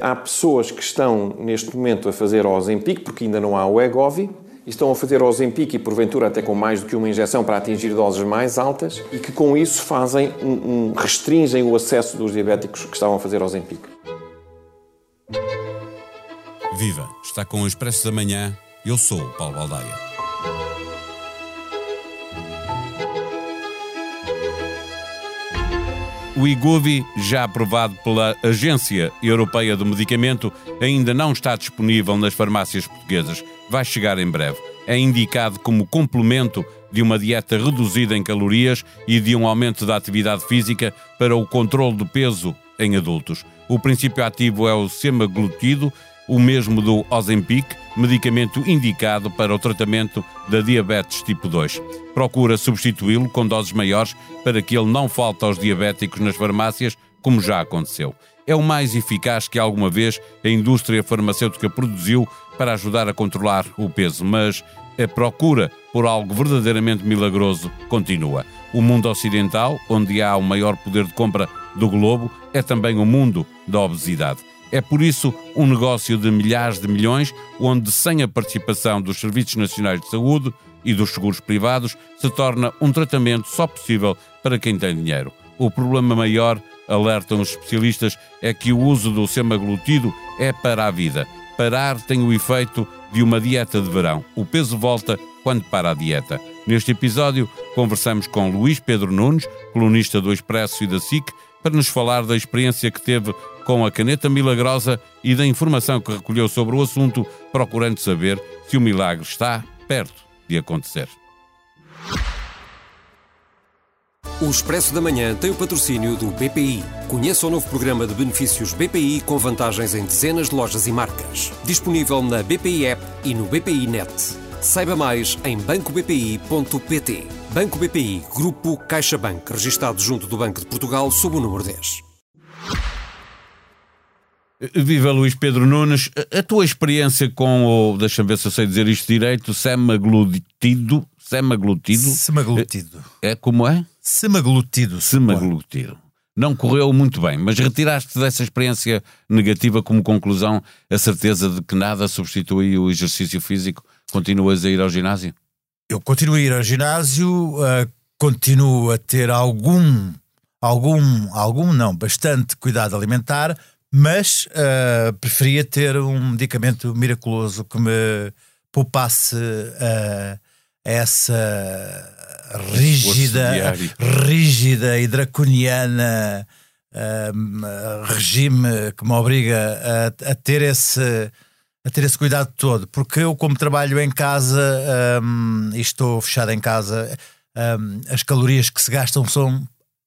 há pessoas que estão neste momento a fazer Ozempic, porque ainda não há o Egovi, estão a fazer Ozempic e porventura até com mais do que uma injeção para atingir doses mais altas e que com isso fazem um, um, restringem o acesso dos diabéticos que estavam a fazer Ozempic. Viva! Está com o Expresso da Manhã. Eu sou o Paulo Baldaia. O Igovi, já aprovado pela Agência Europeia do Medicamento, ainda não está disponível nas farmácias portuguesas. Vai chegar em breve. É indicado como complemento de uma dieta reduzida em calorias e de um aumento da atividade física para o controle do peso em adultos. O princípio ativo é o semaglutido, o mesmo do Ozempic, medicamento indicado para o tratamento da diabetes tipo 2. Procura substituí-lo com doses maiores para que ele não falte aos diabéticos nas farmácias, como já aconteceu. É o mais eficaz que alguma vez a indústria farmacêutica produziu para ajudar a controlar o peso, mas a procura por algo verdadeiramente milagroso continua. O mundo ocidental, onde há o maior poder de compra do globo, é também o mundo da obesidade. É por isso um negócio de milhares de milhões, onde, sem a participação dos Serviços Nacionais de Saúde e dos seguros privados, se torna um tratamento só possível para quem tem dinheiro. O problema maior, alertam os especialistas, é que o uso do semaglutido é para a vida. Parar tem o efeito de uma dieta de verão. O peso volta quando para a dieta. Neste episódio, conversamos com Luís Pedro Nunes, colunista do Expresso e da SIC, para nos falar da experiência que teve com a caneta milagrosa e da informação que recolheu sobre o assunto, procurando saber se o milagre está perto de acontecer. O Expresso da Manhã tem o patrocínio do BPI. Conheça o novo programa de benefícios BPI com vantagens em dezenas de lojas e marcas. Disponível na BPI App e no BPI Net. Saiba mais em bancobpi.pt. Banco BPI, Grupo CaixaBank, registado junto do Banco de Portugal sob o número 10. Viva Luís Pedro Nunes, a tua experiência com o, deixa-me ver se eu sei dizer isto direito, semaglutido, semaglutido. Semaglutido. É, é como é? Semaglutido. Semaglutido. Não correu muito bem, mas retiraste dessa experiência negativa como conclusão a certeza de que nada substitui o exercício físico? Continuas a ir ao ginásio? Eu continuo a ir ao ginásio, uh, continuo a ter algum, algum, algum não, bastante cuidado alimentar, mas uh, preferia ter um medicamento miraculoso que me poupasse uh, essa rígida, rígida e draconiana uh, regime que me obriga a, a, ter esse a ter esse cuidado todo, porque eu como trabalho em casa um, e estou fechado em casa, um, as calorias que se gastam são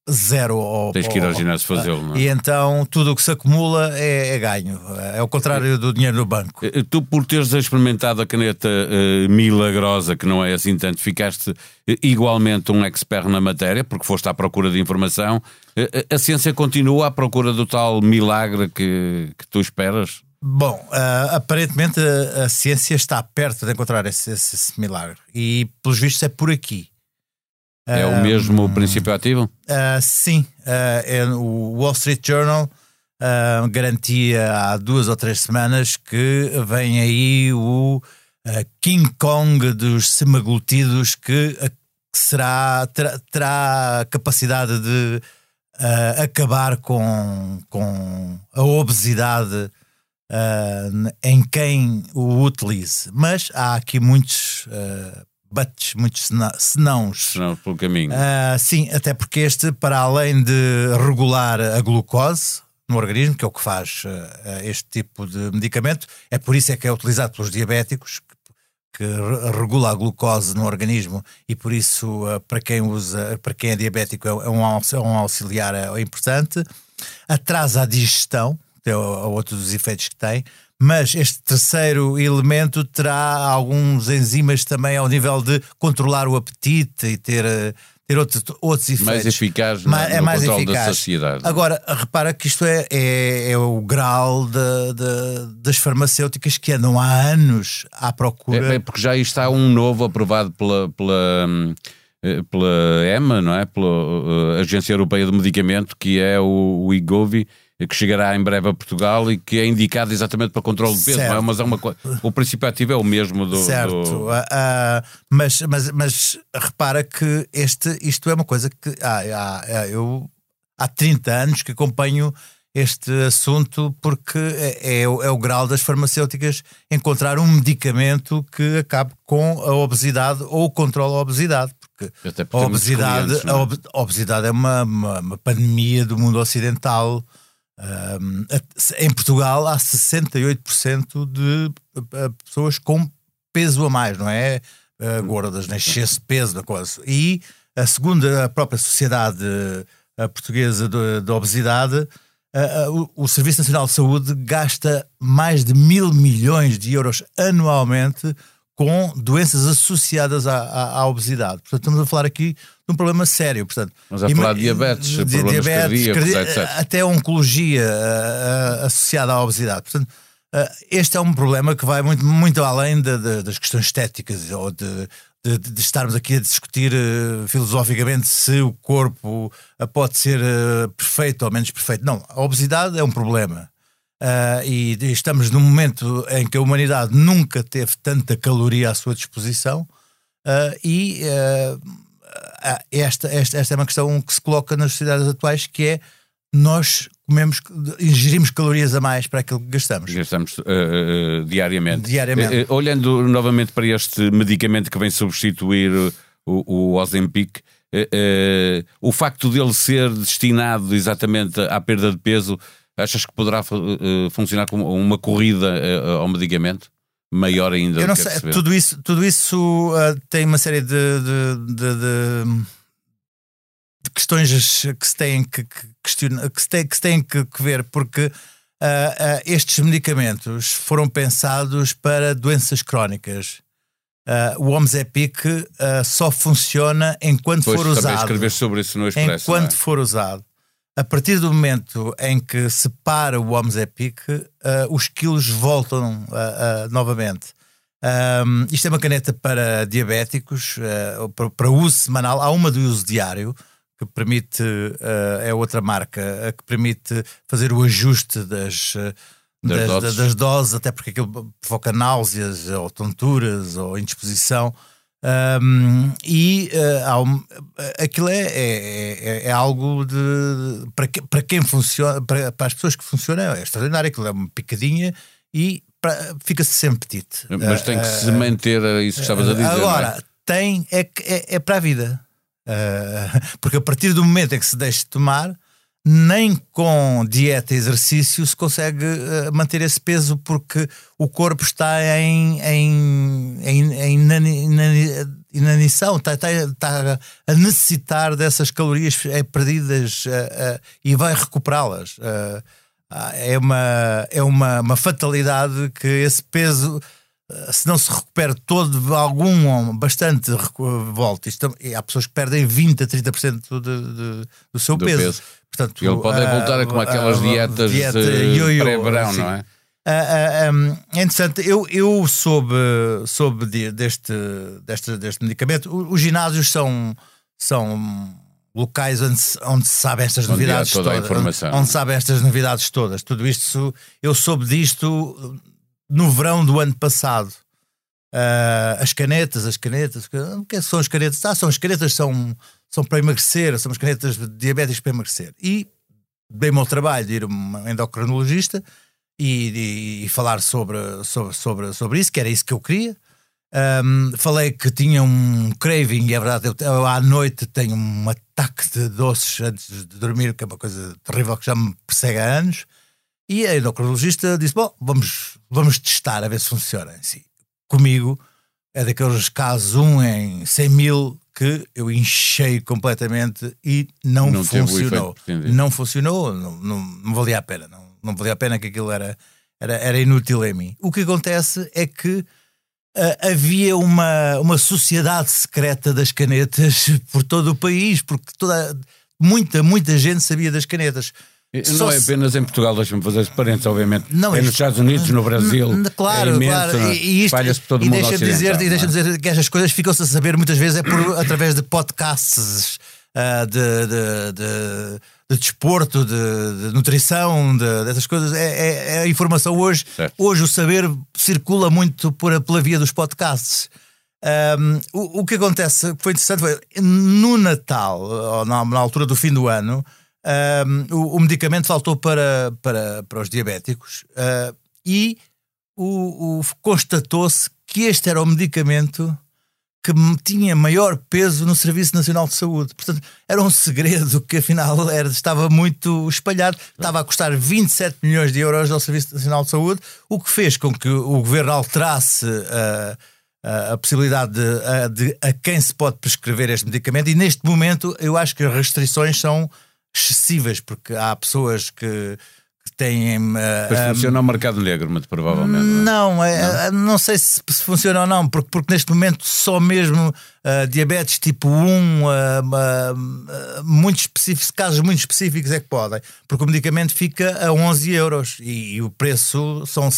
zero. Ao, Tens que ir ao ginásio fazê-lo, é? E então tudo o que se acumula é, é, ganho. É o contrário do dinheiro no banco. Eh, tu, por teres experimentado a caneta uh, milagrosa, que não é assim tanto, ficaste uh, igualmente um expert na matéria, porque foste à procura de informação. Uh, a ciência continua à procura do tal milagre que, que tu esperas? Bom, aparentemente a, a, ciência está perto de encontrar esse, esse, esse milagre. E, pelos vistos, é por aqui. É o mesmo princípio ativo? Uh, sim. Uh, é, o Wall Street Journal uh, garantia há duas ou três semanas que vem aí o King Kong dos semaglutidos que, será, terá, terá capacidade de acabar com, com a obesidade em quem o utilize. Mas há aqui muitos buts, muitos senãos. Senão pelo caminho. Uh, sim, até porque este, para além de regular a glucose no organismo, que é o que faz uh, este tipo de medicamento, é por isso é que é utilizado pelos diabéticos, que regula a glucose no organismo e por isso uh, para quem usa, para quem é diabético é um, é um auxiliar importante, atrasa a digestão, que é outro dos efeitos que tem, mas este terceiro elemento terá alguns enzimas também ao nível de controlar o apetite e ter, eh, ter outros, outros efeitos. Mais eficaz no, é no mais controle eficaz. da saciedade. Agora, repara que isto é, é, é o grau de, de, das farmacêuticas que andam há anos à procura. É, é porque já está um novo aprovado pela, pela, hum, eh, pela EMA, não é? Pela uh, Agência Europeia do Medicamento, que é o, o IGOVI, que chegará em breve a Portugal e que é indicado exatamente para controle de peso, Certo. não é? mas é uma, o princípio ativo é o mesmo do. Certo, do- ah, mas, mas, mas repara que este, isto é uma coisa que ah, ah, eu há 30 anos que acompanho este assunto porque é, é o- é o grau das farmacêuticas encontrar um medicamento que acabe com a obesidade ou controle a obesidade. Porque a obesidade, é? a obesidade é uma, uma, uma pandemia do mundo ocidental. Em Portugal há 68% de pessoas com peso a mais, não é? Uh, gordas, nem excesso de peso da coisa. E a segunda, a própria Sociedade uh, Portuguesa de Obesidade, uh, uh, o, o Serviço Nacional de Saúde gasta mais de mil milhões de euros anualmente com doenças associadas à, à- à obesidade. Portanto, estamos a falar aqui de um problema sério. Portanto, Estamos a falar de diabetes, de problemas cardíacos, etc. Até oncologia uh, associada à obesidade. Portanto, uh, este é um problema que vai muito, muito além de- de- das questões estéticas ou de, estarmos aqui a discutir uh, filosoficamente se o corpo pode ser perfeito ou menos perfeito. Não, a obesidade é um problema. Uh, e estamos num momento em que a humanidade nunca teve tanta caloria à sua disposição uh, e uh, esta, esta, esta é uma questão que se coloca nas sociedades atuais que é nós comemos, ingerimos calorias a mais para aquilo que gastamos. Gastamos diariamente. Diariamente. Uh, uh, olhando novamente para este medicamento que vem substituir o, o Ozempic, uh, o facto dele ser destinado exatamente à perda de peso, achas que poderá uh, funcionar como uma corrida uh, ao medicamento? Maior ainda Eu do não sei, perceber? tudo isso, tudo isso uh, tem uma série de, de, de- de- questões que se têm que, que questionar, que se têm, que, se têm que, que ver, porque estes medicamentos foram pensados para doenças crónicas. Uh, o Omzepic uh, só funciona enquanto Pois, for usado escrever sobre isso no Expresso. enquanto é? for usado. A partir do momento em que se para o Omzepic, uh, os quilos voltam uh, uh, novamente. Um, isto é uma caneta para diabéticos, para, para uso semanal. Há uma de uso diário que permite, é outra marca, que permite fazer o ajuste das, Das das, doses. das doses, até porque aquilo provoca náuseas ou tonturas ou indisposição. Um, e uh, um- aquilo é, é, é- é algo de para, que- para quem funciona, para, para as pessoas que funcionam, é extraordinário. Aquilo é uma picadinha e fica-se sem apetite. Mas tem que Uh, se manter a isso que estavas a dizer. é? Agora, tem, é, é, é para a vida. Uh, porque a partir do momento em que se deixa de tomar, nem com dieta e exercício se consegue uh, manter esse peso, porque o corpo está em, em, em, em inani- inani- inanição, está, está, está a necessitar dessas calorias eh, perdidas uh, uh, e vai recuperá-las. Uh, é uma, é uma, uma fatalidade que esse peso se não se recupera todo, algum, ou bastante volta. Isto, há pessoas que perdem 20% a 30% de, de, do seu Do peso. peso. Portanto, Ele pode ah, voltar com ah, aquelas ah, dietas dieta pré-verão, assim. não é? Ah, um, é interessante, eu, eu soube, soube de- deste, deste, deste medicamento. Os ginásios são, são locais onde se, onde se sabem estas Onde novidades toda a todas. onde se sabem estas novidades todas. Tudo isto, eu soube disto no verão do ano passado. Ah, as canetas, as canetas, o é que são as canetas? Ah, são as canetas são, são para emagrecer, são as canetas diabéticas para emagrecer. E dei-me ao trabalho de ir a um endocrinologista e, e- e falar sobre, sobre, sobre, sobre isso, que era isso que eu queria. Ahm, falei que tinha um craving, e é verdade, eu, eu à noite tenho um ataque de doces antes de dormir, que é uma coisa terrível que já me persegue há anos. E a endocrinologista disse: Bom, vamos, vamos testar a ver se funciona. Sim, comigo é daqueles casos, um em 100 mil, que eu enchei completamente e não, Não funcionou. Não funcionou, não, não, não valia a pena. Não, não valia a pena que aquilo era, era, era inútil em mim. O que acontece é que ah, havia uma, uma sociedade secreta das canetas por todo o país, porque toda, muita, muita gente sabia das canetas. Não é apenas em Portugal, deixa-me fazer esse parênteses, obviamente. Não, é nos Estados Unidos, no Brasil. Claro, é imenso, claro. E, isto, Espalha-se por todo o e mundo deixa de dizer, e deixa é? dizer que estas coisas ficam-se a saber muitas vezes é por, através de podcasts ah, de, de, de- de desporto, de, nutrição, de, dessas coisas. É, é, é a informação hoje. Hoje o saber circula muito por, pela via dos podcasts. O, o que acontece, que foi interessante, foi no Natal, ou na altura do fim do ano, o, o medicamento faltou para, para, para os diabéticos uh, e o, o- constatou-se que este era o medicamento que tinha maior peso no Serviço Nacional de Saúde. Portanto, era um segredo que afinal era, estava muito espalhado. Estava a custar 27 milhões de euros ao Serviço Nacional de Saúde, o que fez com que o governo alterasse ah, a, a possibilidade de, de a quem se pode prescrever este medicamento. E neste momento eu acho que as restrições são excessivas, porque há pessoas que, que têm. ah, Mas ah, funciona o mercado negro, muito provavelmente. não é? não, é- é- não sei se, se funciona ou não, porque, porque neste momento só mesmo ah, diabetes tipo 1, ah, ah, ah, muito específicos, casos muito específicos é que podem, porque o medicamento fica a 11 euros e, e o preço são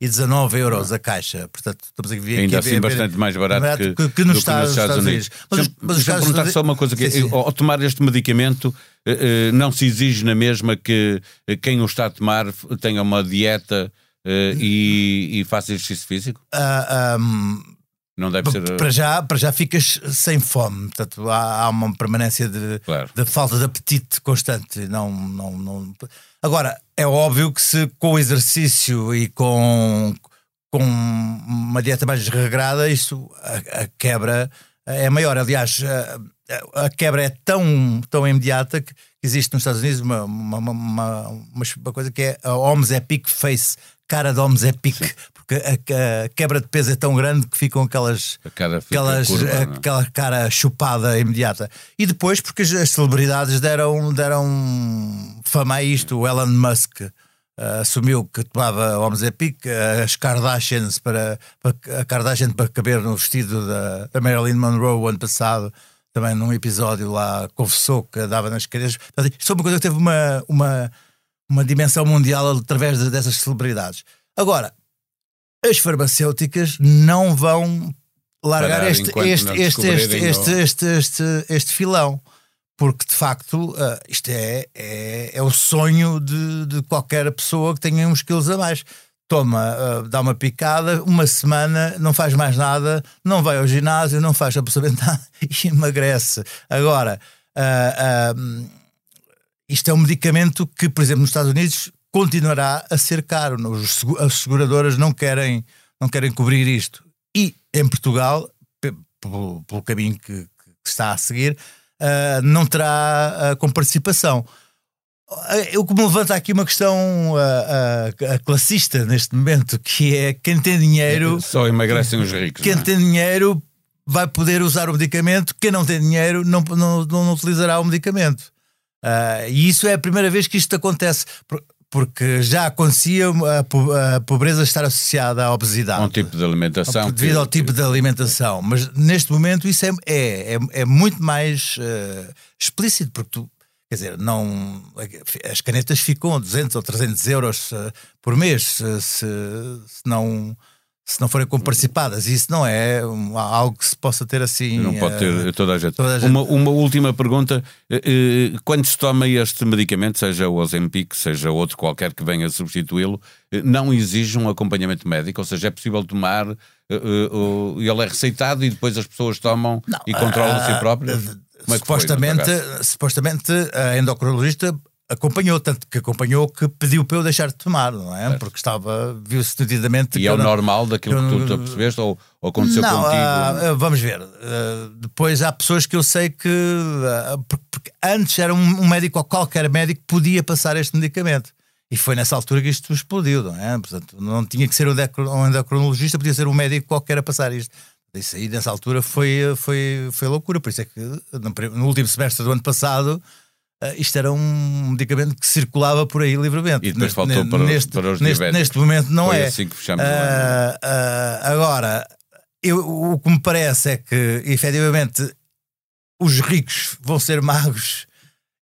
119 euros a caixa. Portanto, estamos a ver Ainda aqui a assim ver- bastante mais barato que, que, nos do Estados, Estados Unidos. Mas, os- Deixa-me- mas os deixa-me casos perguntar só uma coisa, que Sim, sim. ao tomar este medicamento eh, eh, não se exige na mesma que eh, quem o está a tomar tenha uma dieta eh, e, e faça exercício físico? Ah, ah, Não deve ser... eh, Para já, para já ficas sem fome, portanto há, há uma permanência de, Claro. de falta de apetite constante. Não, não, não... Agora, é óbvio que se com o exercício e com, com uma dieta mais regrada, isso a, a quebra é maior. Aliás, a, a quebra é tão, tão imediata que existe nos Estados Unidos uma, uma, uma, uma, uma coisa que é a Homes Epic Face, cara de Homes Epic, porque a, a quebra de peso é tão grande que ficam aquelas A cara fica aquelas, curva, não é? aquela cara chupada imediata. E depois, porque as, as celebridades deram, deram fama a isto, o Elon Musk ah, assumiu que tomava Homes Epic, ah, as Kardashians para, para a Kardashian para caber no vestido da, da Marilyn Monroe o ano passado. Também num episódio lá confessou que dava nas cadeiras. Portanto, Isto foi uma coisa que teve uma, uma, uma dimensão mundial através de- dessas celebridades. Agora, as farmacêuticas não vão largar este, este, este, este, este, este, este, este filão. Porque de facto ah, isto é, é, é o sonho de, de qualquer pessoa que tenha uns quilos a mais. Toma, ah, dá uma picada, uma semana, não faz mais nada, não vai ao ginásio, não faz absolutamente nada e emagrece. Agora, ah, isto é um medicamento que, por exemplo, nos Estados Unidos continuará a ser caro. As seguradoras não querem, não querem cobrir isto. E em Portugal, pe- pelo, pelo caminho que, que está a seguir, ah, não terá ah, com participação. Ah, Eu que me levanta aqui uma questão ah, ah, classista neste momento, que é quem tem dinheiro Só emagrecem os ricos. quem é? tem dinheiro vai poder usar o medicamento, quem não tem dinheiro não, não, não utilizará o medicamento. Ah, e isso é a primeira vez que isto acontece, por- porque já acontecia a, po- a pobreza estar associada à obesidade. Um tipo de alimentação. Devido ao tipo de alimentação. Mas neste momento isso é, é, é, é muito mais eh, explícito, porque tu, quer dizer, não, as canetas ficam a 200 ou 300 euros por mês se, se não, se não forem comparticipadas. Isso não é algo que se possa ter assim. Não pode ter eh, toda a gente. toda a gente. Uma, uma última pergunta. Eh, eh, Quando se toma este medicamento, seja o Ozempic, seja outro qualquer que venha substituí-lo, não exige um acompanhamento médico? Ou seja, é possível tomar, ele é receitado e depois as pessoas tomam Não, e controlam a si próprias? é supostamente, supostamente a endocrinologista acompanhou, tanto que acompanhou que pediu para eu deixar de tomar, não é? Porque estava, viu-se nitidamente E que é o não- normal daquilo eu que tu não- te apercebeste ou, ou aconteceu não, contigo? ah, ah, vamos ver. Ah, depois há pessoas que eu sei que. ah, porque, antes era um, um médico ou qualquer médico que podia passar este medicamento. E foi nessa altura que isto explodiu, não é? Portanto, não tinha que ser um endocr- endocrinologista, podia ser um médico qualquer a passar isto. Isso aí, nessa altura, foi, foi, foi loucura. Por isso é que no último semestre do ano passado. Ah, isto era um medicamento que circulava por aí livremente. E depois Neste- faltou para os- neste, para os neste, neste momento não Foi é. assim que fechamos. Ah, ah, agora, eu- o que me parece é que, efetivamente, os ricos vão ser magos.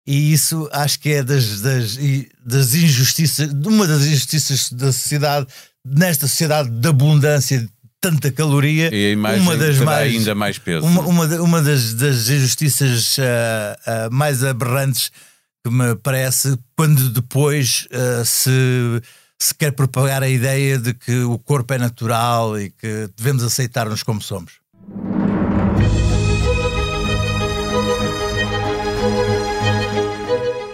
E isso acho que é das, das, das injustiças, de uma das injustiças da sociedade, nesta sociedade de abundância tanta caloria. E a imagem uma das mais, ainda mais peso. Uma, uma, uma das, das injustiças uh, uh, mais aberrantes que me parece quando depois uh, se, se quer propagar a ideia de que o corpo é natural e que devemos aceitar-nos como somos.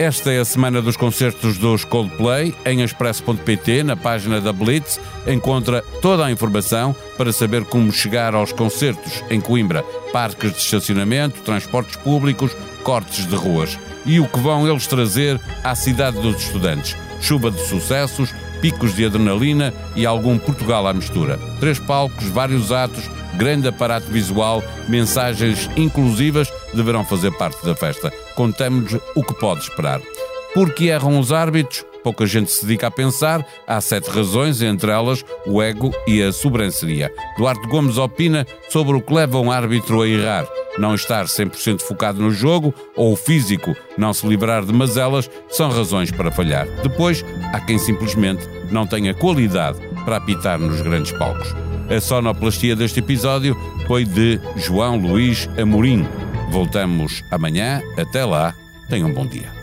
Esta é a semana dos concertos dos Coldplay. Em expresso.pt, na página da Blitz, encontra toda a informação para saber como chegar aos concertos em Coimbra, parques de estacionamento, transportes públicos, cortes de ruas. E o que vão eles trazer à cidade dos estudantes. Chuva de sucessos, picos de adrenalina e algum Portugal à mistura. Três palcos, vários atos, grande aparato visual, mensagens inclusivas deverão fazer parte da festa. Contamos o que pode esperar. Porque erram os árbitros? Pouca gente se dedica a pensar. Há sete razões, entre elas o ego e a sobranceria. Duarte Gomes opina sobre o que leva um árbitro a errar. Não estar 100% focado no jogo ou o físico não se livrar de mazelas são razões para falhar. Depois, há quem simplesmente não tenha qualidade para apitar nos grandes palcos. A sonoplastia deste episódio foi de João Luís Amorim. Voltamos amanhã. Até lá. Tenham um bom dia.